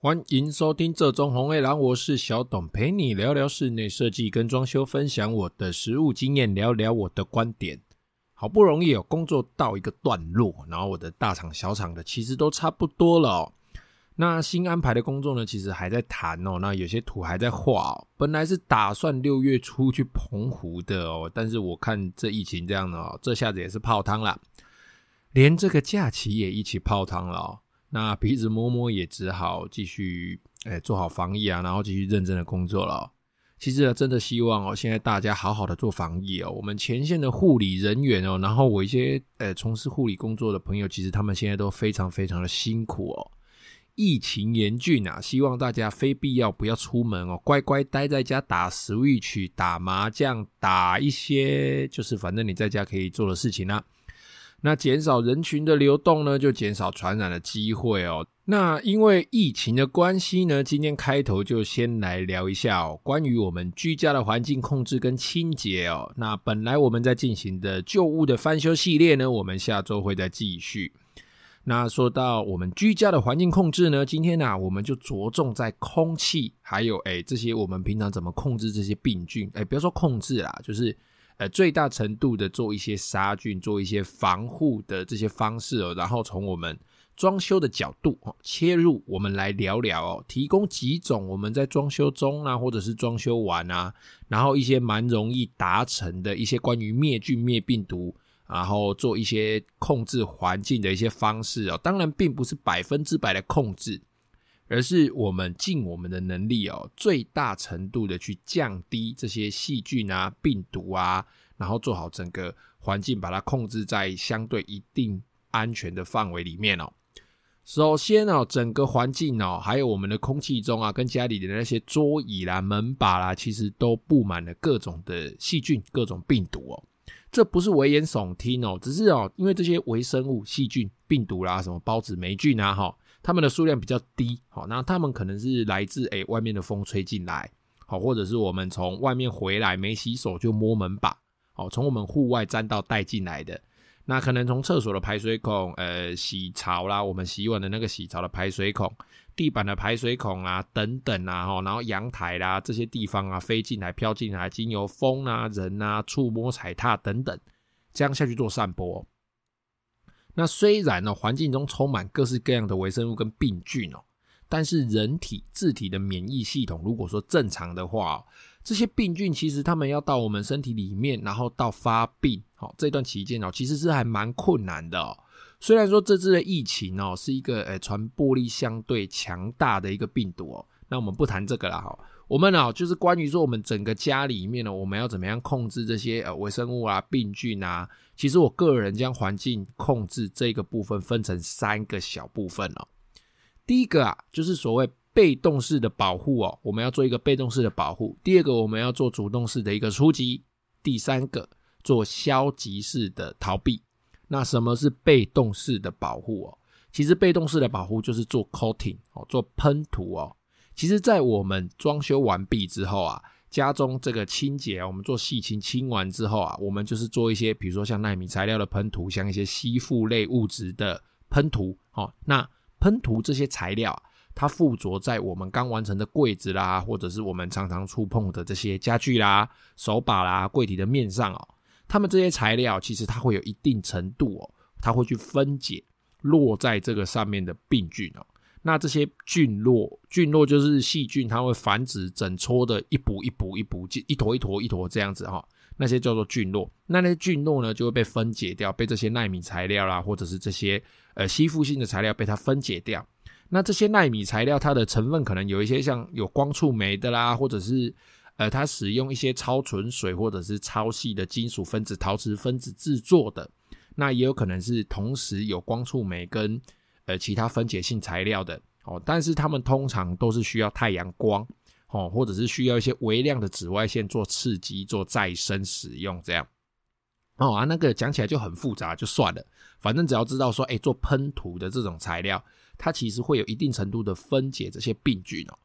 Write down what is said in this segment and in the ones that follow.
欢迎收听这中红卫狼，我是小董，陪你聊聊室内设计跟装修，分享我的实务经验，聊聊我的观点。好不容易有工作到一个段落，然后我的大厂小厂的其实都差不多了哦。那新安排的工作呢，其实还在谈哦。那有些图还在画哦。本来是打算六月初去澎湖的哦，但是我看这疫情这样的哦，这下子也是泡汤了，连这个假期也一起泡汤了哦。那鼻子摸摸也只好继续，诶，做好防疫啊，然后继续认真的工作了。其实啊，真的希望哦，现在大家好好的做防疫哦。我们前线的护理人员哦，然后我一些呃从事护理工作的朋友，其实他们现在都非常非常的辛苦哦。疫情严峻啊，希望大家非必要不要出门哦，乖乖待在家打 Switch、打麻将、打一些就是反正你在家可以做的事情啦。那减少人群的流动呢，就减少传染的机会哦。那因为疫情的关系呢，今天开头就先来聊一下哦，关于我们居家的环境控制跟清洁哦。那本来我们在进行的旧物的翻修系列呢，我们下周会再继续。那说到我们居家的环境控制呢，今天呢，我们就着重在空气，还有诶这些我们平常怎么控制这些病菌？诶，不要说控制啦，就是。呃，最大程度的做一些杀菌，做一些防护的这些方式哦，然后从我们装修的角度切入，我们来聊聊哦，提供几种我们在装修中啊，或者是装修完啊，然后一些蛮容易达成的一些关于灭菌灭病毒，然后做一些控制环境的一些方式哦，当然并不是百分之百的控制。而是我们尽我们的能力哦，最大程度的去降低这些细菌啊、病毒啊，然后做好整个环境，把它控制在相对一定安全的范围里面哦。首先哦，整个环境哦，还有我们的空气中啊，跟家里的那些桌椅啦、门把啦，其实都布满了各种的细菌、各种病毒哦。这不是危言耸听哦，只是哦，因为这些微生物、细菌、病毒啦，什么孢子、霉菌啊，哈。它们的数量比较低，好，那它们可能是来自诶、外面的风吹进来，好，或者是我们从外面回来没洗手就摸门把，好，从我们户外沾到带进来的，那可能从厕所的排水孔，呃，洗槽啦，我们洗碗的那个洗槽的排水孔，地板的排水孔啊，等等啊，哈，然后阳台啦这些地方啊，飞进来、飘进来，经由风啊、人啊触摸、踩踏等等，这样下去做散播。那虽然呢，环境中充满各式各样的微生物跟病菌哦，但是人体自体的免疫系统如果说正常的话，这些病菌其实他们要到我们身体里面，然后到发病，好，这段期间哦，其实是还蛮困难的哦。虽然说这次的疫情哦是一个诶传播力相对强大的一个病毒哦，那我们不谈这个了哈。我们呢，就是关于说我们整个家里面呢，我们要怎么样控制这些呃微生物啊、病菌啊？其实我个人将环境控制这个部分分成三个小部分哦。第一个啊，就是所谓被动式的保护哦，我们要做一个被动式的保护。第二个，我们要做主动式的一个出击。第三个，做消极式的逃避。那什么是被动式的保护哦？其实被动式的保护就是做 coating 哦，做喷涂哦。其实，在我们装修完毕之后啊，家中这个清洁，我们做细清清完之后啊，我们就是做一些，比如说像纳米材料的喷涂，像一些吸附类物质的喷涂。哦，那喷涂这些材料，它附着在我们刚完成的柜子啦，或者是我们常常触碰的这些家具啦、手把啦、柜体的面上哦，它们这些材料其实它会有一定程度哦，它会去分解落在这个上面的病菌哦。那这些菌落，菌落就是细菌，它会繁殖，整撮的一补一补一补，一坨一坨一坨这样子哈。那些叫做菌落，那那些菌落呢，就会被分解掉，被这些奈米材料啦，或者是这些呃吸附性的材料被它分解掉。那这些奈米材料，它的成分可能有一些像有光触媒的啦，或者是呃它使用一些超纯水或者是超细的金属分子、陶瓷分子制作的。那也有可能是同时有光触媒跟呃，其他分解性材料的哦，但是它们通常都是需要太阳光哦，或者是需要一些微量的紫外线做刺激、做再生使用这样哦啊，那个讲起来就很复杂，就算了，反正只要知道说，哎，做喷涂的这种材料，它其实会有一定程度的分解这些病菌哦。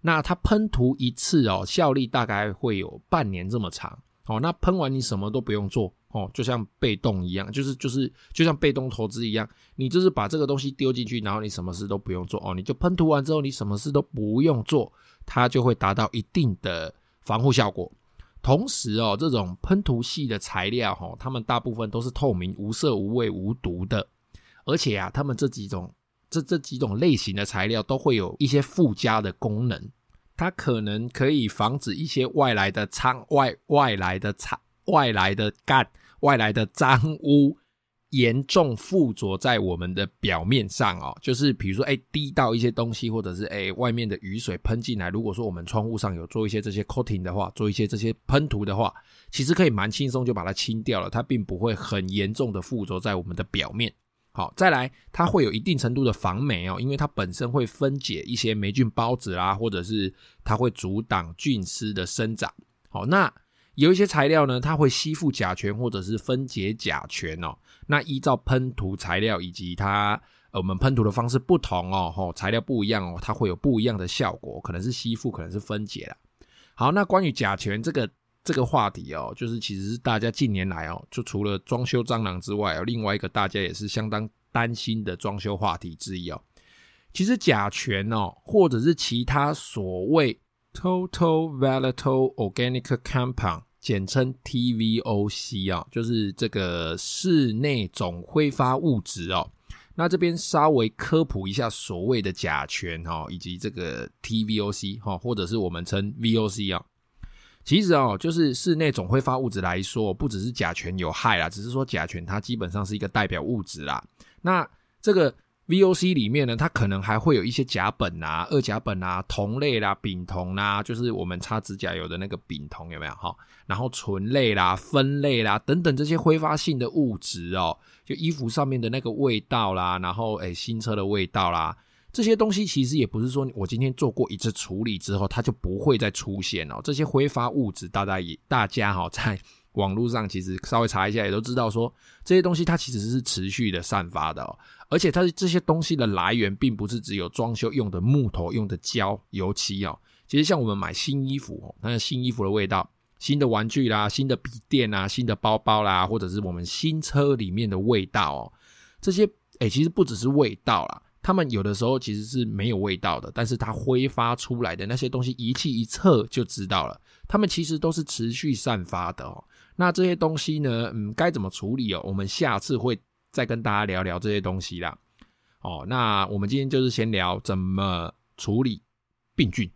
那它喷涂一次哦，效力大概会有半年这么长哦，那喷完你什么都不用做哦，就像被动一样，就是就是就像被动投资一样，你就是把这个东西丢进去，然后你什么事都不用做哦，你就喷涂完之后，你什么事都不用做，它就会达到一定的防护效果。同时哦，这种喷涂系的材料哈，它们大部分都是透明、无色、无味、无毒的，而且啊，它们这几种这这几种类型的材料都会有一些附加的功能，它可能可以防止一些外来的苍外外来的苍外来的干外来的脏污。严重附着在我们的表面上哦，就是比如说，哎，滴到一些东西，或者是哎，外面的雨水喷进来。如果说我们窗户上有做一些这些 coating 的话，做一些这些喷涂的话，其实可以蛮轻松就把它清掉了，它并不会很严重的附着在我们的表面。好，再来，它会有一定程度的防霉哦，因为它本身会分解一些霉菌孢子啦，或者是它会阻挡菌丝的生长。好，那。有一些材料呢，它会吸附甲醛或者是分解甲醛哦。那依照喷涂材料以及它呃我们喷涂的方式不同哦，吼材料不一样哦，它会有不一样的效果，可能是吸附，可能是分解啦。好，那关于甲醛这个这个话题哦，就是其实是大家近年来哦，就除了装修蟑螂之外，有另外一个大家也是相当担心的装修话题之一哦。其实甲醛哦，或者是其他所谓 Total Volatile Organic Compound。简称 TVOC 啊，就是这个室内总挥发物质哦。那这边稍微科普一下所谓的甲醛哈，以及这个 TVOC 哈，或者是我们称 VOC 啊。其实哦，就是室内总挥发物质来说，不只是甲醛有害啦，只是说甲醛它基本上是一个代表物质啦。那这个。VOC 里面呢，它可能还会有一些甲苯啊、二甲苯啊、酮类啦、丙酮啦，就是我们擦指甲油的那个丙酮，有没有哈？然后醇类啦、酚类啦等等这些挥发性的物质哦，就衣服上面的那个味道啦，然后诶新车的味道啦，这些东西其实也不是说我今天做过一次处理之后，它就不会再出现哦。这些挥发物质，大家也大家哈在。网络上其实稍微查一下，也都知道说这些东西它其实是持续的散发的哦，而且它这些东西的来源并不是只有装修用的木头、用的胶、油漆哦。其实像我们买新衣服哦，那新衣服的味道、新的玩具啦、新的笔电啊、新的包包啦，或者是我们新车里面的味道哦，这些诶其实不只是味道啦，他们有的时候其实是没有味道的，但是它挥发出来的那些东西，仪器一测就知道了，他们其实都是持续散发的哦。那这些东西呢，嗯，该怎么处理哦？我们下次会再跟大家聊聊这些东西啦。哦，那我们今天就是先聊怎么处理病菌。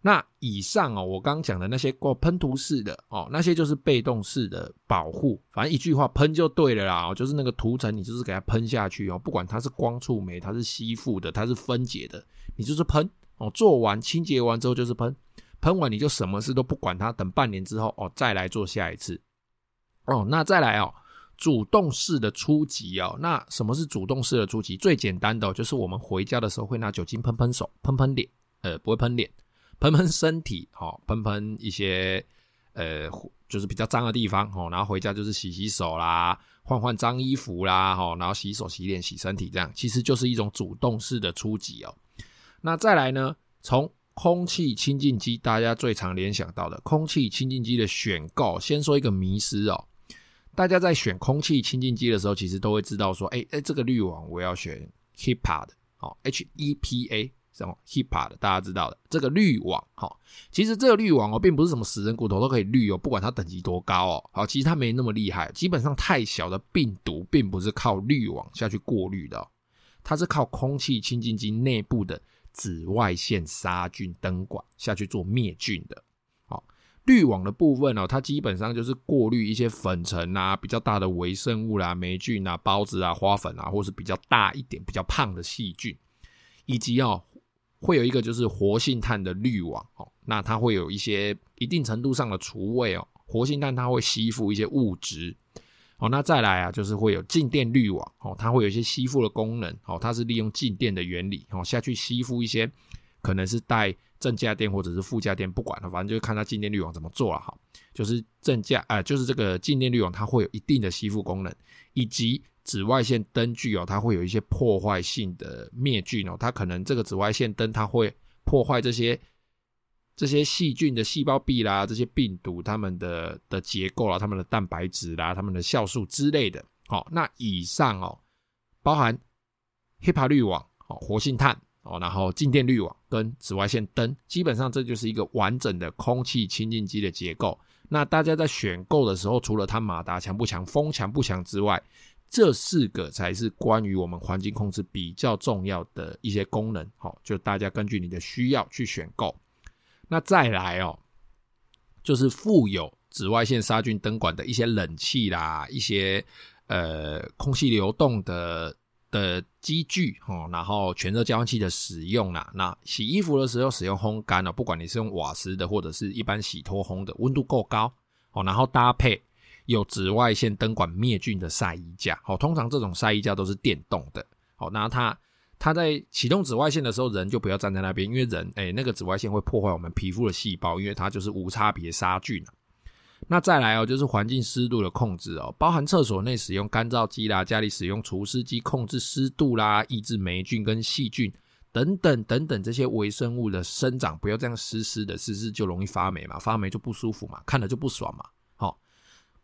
那以上哦，我刚讲的那些过喷涂式的哦，那些就是被动式的保护。反正一句话，喷就对了啦。哦就是那个涂层，你就是给它喷下去哦，不管它是光触媒，它是吸附的，它是分解的，你就是喷哦。做完清洁完之后就是喷。喷完你就什么事都不管它，等半年之后哦再来做下一次哦。那再来哦，主动式的初级哦。那什么是主动式的初级？最简单的哦，就是我们回家的时候会拿酒精喷喷手、喷喷脸，呃，不会喷脸，喷喷身体，哦，喷喷一些呃，就是比较脏的地方哦。然后回家就是洗洗手啦，换换脏衣服啦，哦，然后洗手、洗脸、洗身体，这样其实就是一种主动式的初级哦。那再来呢，从空气清净机，大家最常联想到的空气清净机的选购，先说一个迷失哦。大家在选空气清净机的时候，其实都会知道说，哎哎，这个滤网我要选 HEPA 的，好，H E P A，什么 HEPA 的，大家知道的这个滤网，好，其实这个滤网哦，并不是什么死人骨头都可以滤哦，不管它等级多高哦，好，其实它没那么厉害，基本上太小的病毒，并不是靠滤网下去过滤的，它是靠空气清净机内部的。紫外线杀菌灯管下去做灭菌的，好，滤网的部分哦，它基本上就是过滤一些粉尘啊、比较大的微生物啦、霉菌啊、孢子啊、花粉啊，或是比较大一点、比较胖的细菌，以及哦，会有一个就是活性炭的滤网哦，那它会有一些一定程度上的除味哦，活性炭它会吸附一些物质。哦，那再来啊，就是会有静电滤网哦，它会有一些吸附的功能哦，它是利用静电的原理哦下去吸附一些可能是带正价电或者是负价电，不管了，反正就看它静电滤网怎么做了哈。就是正价啊、呃，就是这个静电滤网它会有一定的吸附功能，以及紫外线灯具哦，它会有一些破坏性的灭菌哦，它可能这个紫外线灯它会破坏这些这些细菌的细胞壁啦，这些病毒它们的的结构啦，它们的蛋白质啦，它们的酵素之类的。好，那以上哦，包含 HEPA 滤网、哦活性炭哦，然后静电滤网跟紫外线灯，基本上这就是一个完整的空气清净机的结构。那大家在选购的时候，除了它马达强不强、风强不强之外，这四个才是关于我们环境控制比较重要的一些功能。好，就大家根据你的需要去选购。那再来哦，就是附有紫外线杀菌灯管的一些冷气啦，一些呃空气流动的的机具哦，然后全热交换器的使用啦，那洗衣服的时候使用烘干哦，不管你是用瓦斯的或者是一般洗脱烘的，温度够高哦，然后搭配有紫外线灯管灭菌的晒衣架哦，通常这种晒衣架都是电动的哦，那它。它在启动紫外线的时候，人就不要站在那边，因为人哎、那个紫外线会破坏我们皮肤的细胞，因为它就是无差别杀菌。那再来哦，就是环境湿度的控制哦，包含厕所内使用干燥机啦，家里使用除湿机控制湿度啦，抑制霉菌跟细菌等等等等这些微生物的生长，不要这样湿湿的，湿湿就容易发霉嘛，发霉就不舒服嘛，看了就不爽嘛。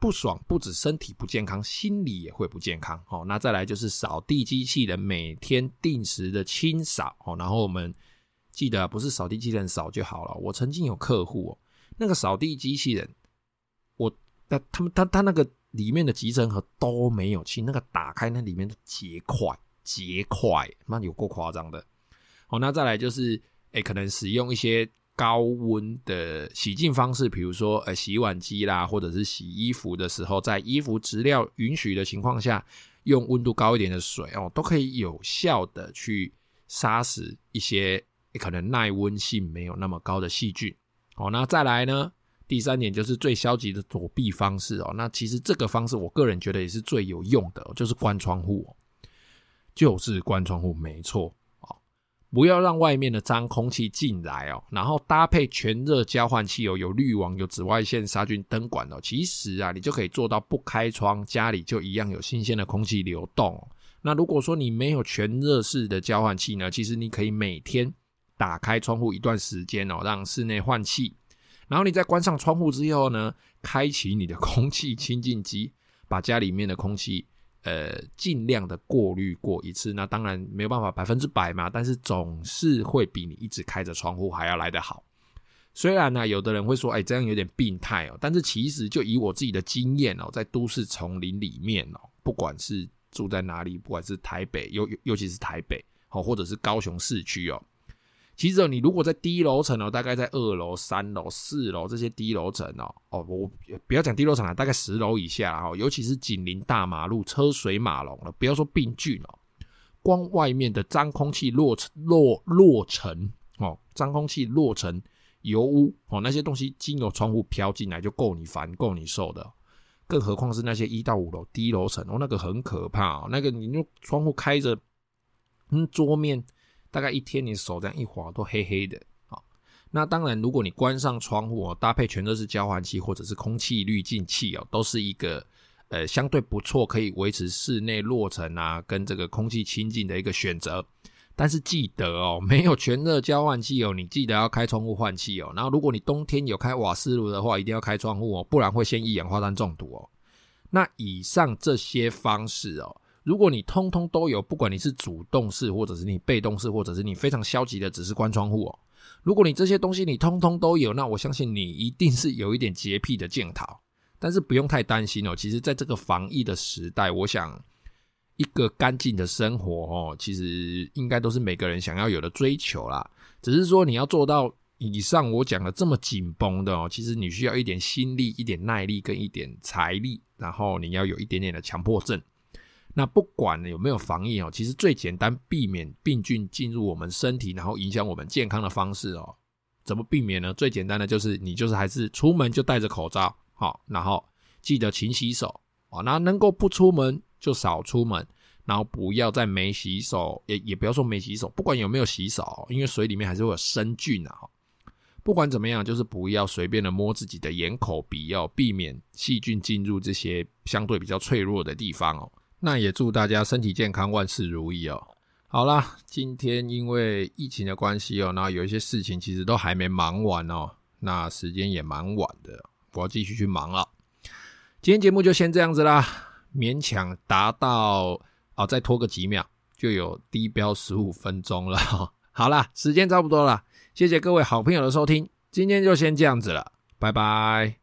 不爽，不止身体不健康，心理也会不健康。哦，那再来就是扫地机器人每天定时的清扫。哦，然后我们记得不是扫地机器人扫就好了。我曾经有客户哦，那个扫地机器人，我那他们他他那个里面的集成盒都没有清，那个打开那里面的结块结块，那有够夸张的。哦，那再来就是，诶，可能使用一些。高温的洗净方式，比如说呃洗碗机啦，或者是洗衣服的时候，在衣服质料允许的情况下，用温度高一点的水哦，都可以有效的去杀死一些可能耐温性没有那么高的细菌。哦，那再来呢，第三点就是最消极的躲避方式哦。那其实这个方式，我个人觉得也是最有用的，就是关窗户，就是关窗户，没错。不要让外面的脏空气进来哦，然后搭配全热交换器哦，有滤网、有紫外线杀菌灯管哦，其实啊，你就可以做到不开窗，家里就一样有新鲜的空气流动。那如果说你没有全热式的交换器呢，其实你可以每天打开窗户一段时间哦，让室内换气，然后你再关上窗户之后呢，开启你的空气清净机，把家里面的空气。呃，尽量的过滤过一次，那当然没有办法百分之百嘛，但是总是会比你一直开着窗户还要来得好。虽然呢，有的人会说，哎，这样有点病态哦，但是其实就以我自己的经验哦，在都市丛林里面哦，不管是住在哪里，不管是台北，尤尤其是台北，好，或者是高雄市区哦。其实你如果在低楼层哦，大概在二楼、三楼、四楼这些低楼层哦，哦，我不要讲低楼层了，大概十楼以下哈，尤其是紧邻大马路、车水马龙了，不要说病菌哦，光外面的脏空气落落落尘哦，脏空气落尘、油污哦，那些东西经由窗户飘进来就够你烦、够你受的，更何况是那些一到五楼低楼层哦，那个很可怕哦，那个你用窗户开着，嗯，桌面。大概一天，你手这样一滑都黑黑的。啊，那当然，如果你关上窗户哦，搭配全热式交换器或者是空气滤净器哦，都是一个呃相对不错，可以维持室内落尘啊跟这个空气清净的一个选择。但是记得哦，没有全热交换器哦，你记得要开窗户换气哦。然后，如果你冬天有开瓦斯炉的话，一定要开窗户哦，不然会先一氧化碳中毒哦。那以上这些方式哦。如果你通通都有，不管你是主动式，或者是你被动式，或者是你非常消极的，只是关窗户哦。如果你这些东西你通通都有，那我相信你一定是有一点洁癖的健逃。但是不用太担心哦。其实，在这个防疫的时代，我想一个干净的生活哦，其实应该都是每个人想要有的追求啦。只是说你要做到以上我讲的这么紧绷的哦，其实你需要一点心力、一点耐力跟一点财力，然后你要有一点点的强迫症。那不管有没有防疫哦，其实最简单避免病菌进入我们身体，然后影响我们健康的方式哦，怎么避免呢？最简单的就是你就是还是出门就戴着口罩，好，然后记得勤洗手哦。那能够不出门就少出门，然后不要再没洗手，也也不要说没洗手，不管有没有洗手，因为水里面还是会有生菌啊。不管怎么样，就是不要随便的摸自己的眼、口、鼻，要避免细菌进入这些相对比较脆弱的地方哦。那也祝大家身体健康，万事如意哦。好啦，今天因为疫情的关系哦，那有一些事情其实都还没忙完哦，那时间也蛮晚的，我要继续去忙了。今天节目就先这样子啦，勉强达到哦，再拖个几秒就有低标十五分钟了。好啦，时间差不多了，谢谢各位好朋友的收听，今天就先这样子了，拜拜。